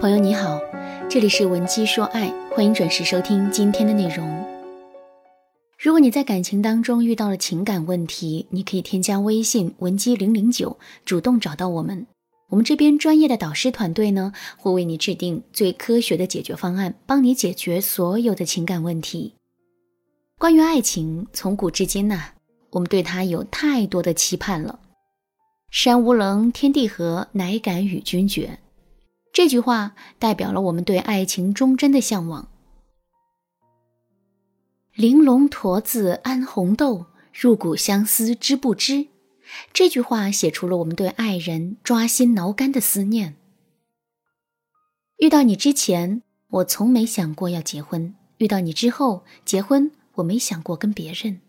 朋友你好，这里是文姬说爱，欢迎准时收听今天的内容。如果你在感情当中遇到了情感问题，你可以添加微信文姬零零九，主动找到我们，我们这边专业的导师团队呢，会为你制定最科学的解决方案，帮你解决所有的情感问题。关于爱情，从古至今呐，我们对它有太多的期盼了。山无棱，天地合，乃敢与君绝。这句话代表了我们对爱情忠贞的向往。玲珑驼子安红豆，入骨相思知不知？这句话写出了我们对爱人抓心挠肝的思念。遇到你之前，我从没想过要结婚；遇到你之后，结婚我没想过跟别人。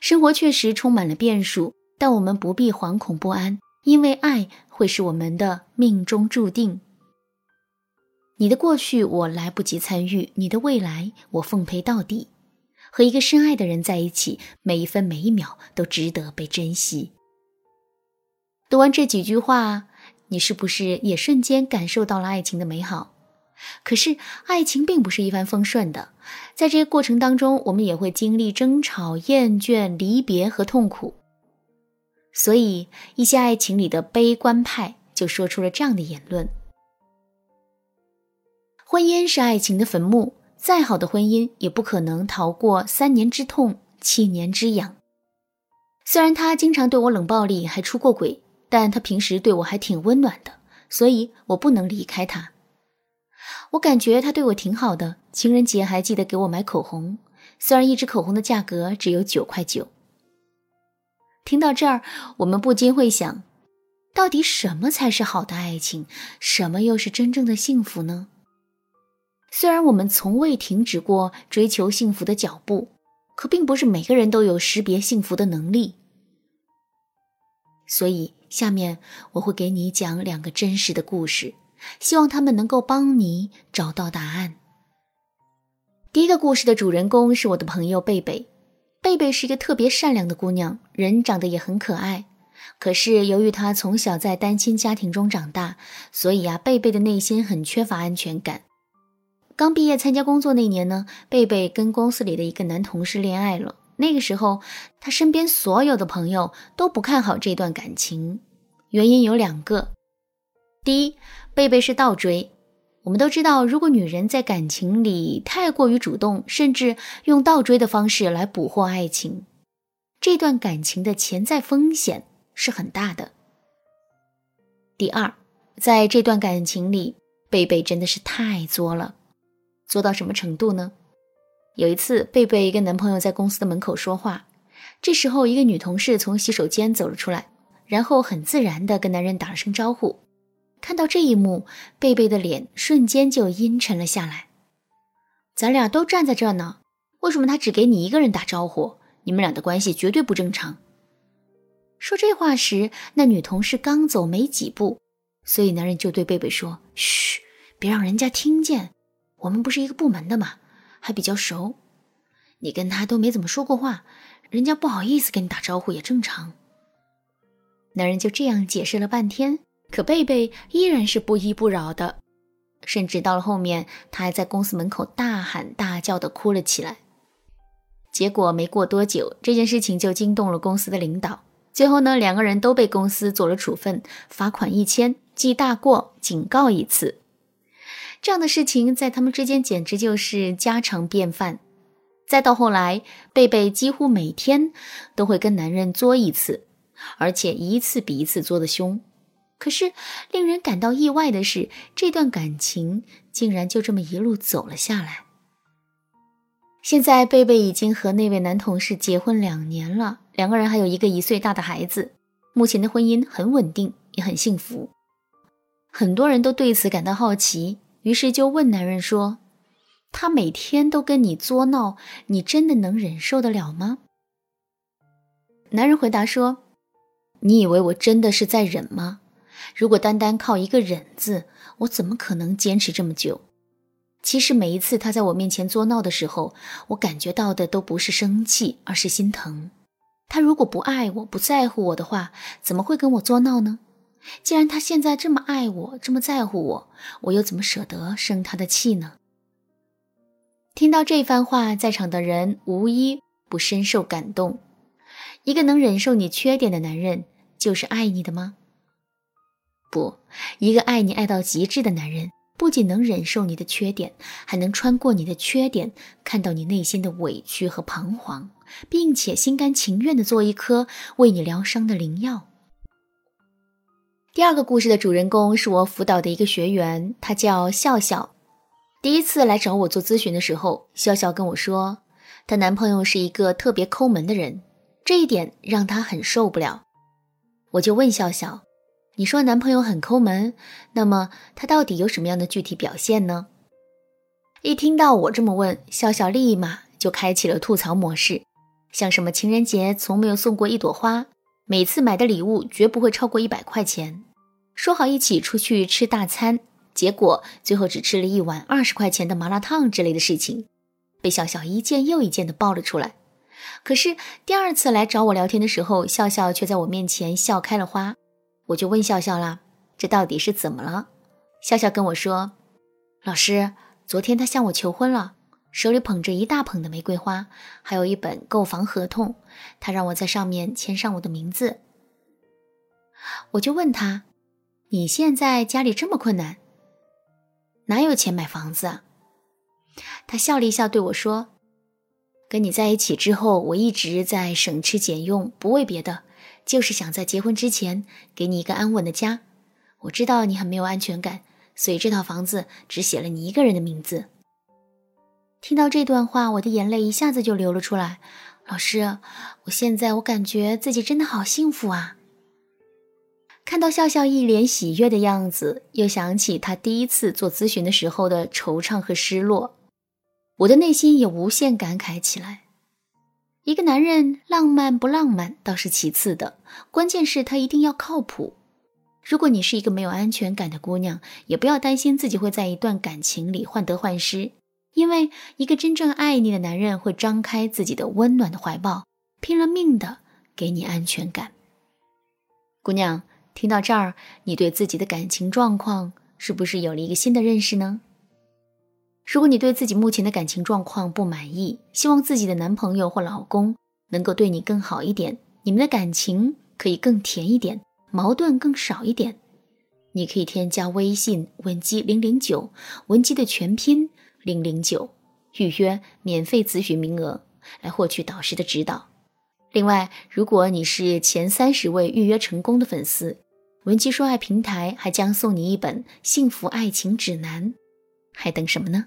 生活确实充满了变数，但我们不必惶恐不安。因为爱会是我们的命中注定。你的过去我来不及参与，你的未来我奉陪到底。和一个深爱的人在一起，每一分每一秒都值得被珍惜。读完这几句话，你是不是也瞬间感受到了爱情的美好？可是，爱情并不是一帆风顺的，在这个过程当中，我们也会经历争吵、厌倦、离别和痛苦。所以，一些爱情里的悲观派就说出了这样的言论：婚姻是爱情的坟墓，再好的婚姻也不可能逃过三年之痛，七年之痒。虽然他经常对我冷暴力，还出过轨，但他平时对我还挺温暖的，所以我不能离开他。我感觉他对我挺好的，情人节还记得给我买口红，虽然一支口红的价格只有九块九。听到这儿，我们不禁会想：到底什么才是好的爱情？什么又是真正的幸福呢？虽然我们从未停止过追求幸福的脚步，可并不是每个人都有识别幸福的能力。所以，下面我会给你讲两个真实的故事，希望他们能够帮你找到答案。第一个故事的主人公是我的朋友贝贝。贝贝是一个特别善良的姑娘，人长得也很可爱。可是由于她从小在单亲家庭中长大，所以啊，贝贝的内心很缺乏安全感。刚毕业参加工作那年呢，贝贝跟公司里的一个男同事恋爱了。那个时候，他身边所有的朋友都不看好这段感情，原因有两个：第一，贝贝是倒追。我们都知道，如果女人在感情里太过于主动，甚至用倒追的方式来捕获爱情，这段感情的潜在风险是很大的。第二，在这段感情里，贝贝真的是太作了，作到什么程度呢？有一次，贝贝跟男朋友在公司的门口说话，这时候一个女同事从洗手间走了出来，然后很自然的跟男人打了声招呼。看到这一幕，贝贝的脸瞬间就阴沉了下来。咱俩都站在这呢，为什么他只给你一个人打招呼？你们俩的关系绝对不正常。说这话时，那女同事刚走没几步，所以男人就对贝贝说：“嘘，别让人家听见。我们不是一个部门的嘛，还比较熟。你跟他都没怎么说过话，人家不好意思跟你打招呼也正常。”男人就这样解释了半天。可贝贝依然是不依不饶的，甚至到了后面，他还在公司门口大喊大叫的哭了起来。结果没过多久，这件事情就惊动了公司的领导。最后呢，两个人都被公司做了处分，罚款一千，记大过，警告一次。这样的事情在他们之间简直就是家常便饭。再到后来，贝贝几乎每天都会跟男人作一次，而且一次比一次作的凶。可是，令人感到意外的是，这段感情竟然就这么一路走了下来。现在，贝贝已经和那位男同事结婚两年了，两个人还有一个一岁大的孩子。目前的婚姻很稳定，也很幸福。很多人都对此感到好奇，于是就问男人说：“他每天都跟你作闹，你真的能忍受得了吗？”男人回答说：“你以为我真的是在忍吗？”如果单单靠一个忍字，我怎么可能坚持这么久？其实每一次他在我面前作闹的时候，我感觉到的都不是生气，而是心疼。他如果不爱我，不在乎我的话，怎么会跟我作闹呢？既然他现在这么爱我，这么在乎我，我又怎么舍得生他的气呢？听到这番话，在场的人无一不深受感动。一个能忍受你缺点的男人，就是爱你的吗？不，一个爱你爱到极致的男人，不仅能忍受你的缺点，还能穿过你的缺点，看到你内心的委屈和彷徨，并且心甘情愿的做一颗为你疗伤的灵药。第二个故事的主人公是我辅导的一个学员，他叫笑笑。第一次来找我做咨询的时候，笑笑跟我说，她男朋友是一个特别抠门的人，这一点让她很受不了。我就问笑笑：“你说男朋友很抠门，那么他到底有什么样的具体表现呢？”一听到我这么问，笑笑立马就开启了吐槽模式，像什么情人节从没有送过一朵花。每次买的礼物绝不会超过一百块钱，说好一起出去吃大餐，结果最后只吃了一碗二十块钱的麻辣烫之类的事情，被笑笑一件又一件的爆了出来。可是第二次来找我聊天的时候，笑笑却在我面前笑开了花。我就问笑笑啦：“这到底是怎么了？”笑笑跟我说：“老师，昨天他向我求婚了。”手里捧着一大捧的玫瑰花，还有一本购房合同，他让我在上面签上我的名字。我就问他：“你现在家里这么困难，哪有钱买房子？”啊？”他笑了一笑对我说：“跟你在一起之后，我一直在省吃俭用，不为别的，就是想在结婚之前给你一个安稳的家。我知道你很没有安全感，所以这套房子只写了你一个人的名字。”听到这段话，我的眼泪一下子就流了出来。老师，我现在我感觉自己真的好幸福啊！看到笑笑一脸喜悦的样子，又想起他第一次做咨询的时候的惆怅和失落，我的内心也无限感慨起来。一个男人浪漫不浪漫倒是其次的，关键是他一定要靠谱。如果你是一个没有安全感的姑娘，也不要担心自己会在一段感情里患得患失。因为一个真正爱你的男人会张开自己的温暖的怀抱，拼了命的给你安全感。姑娘，听到这儿，你对自己的感情状况是不是有了一个新的认识呢？如果你对自己目前的感情状况不满意，希望自己的男朋友或老公能够对你更好一点，你们的感情可以更甜一点，矛盾更少一点，你可以添加微信文姬零零九，文姬的全拼。零零九，预约免费咨询名额，来获取导师的指导。另外，如果你是前三十位预约成功的粉丝，文姬说爱平台还将送你一本幸福爱情指南，还等什么呢？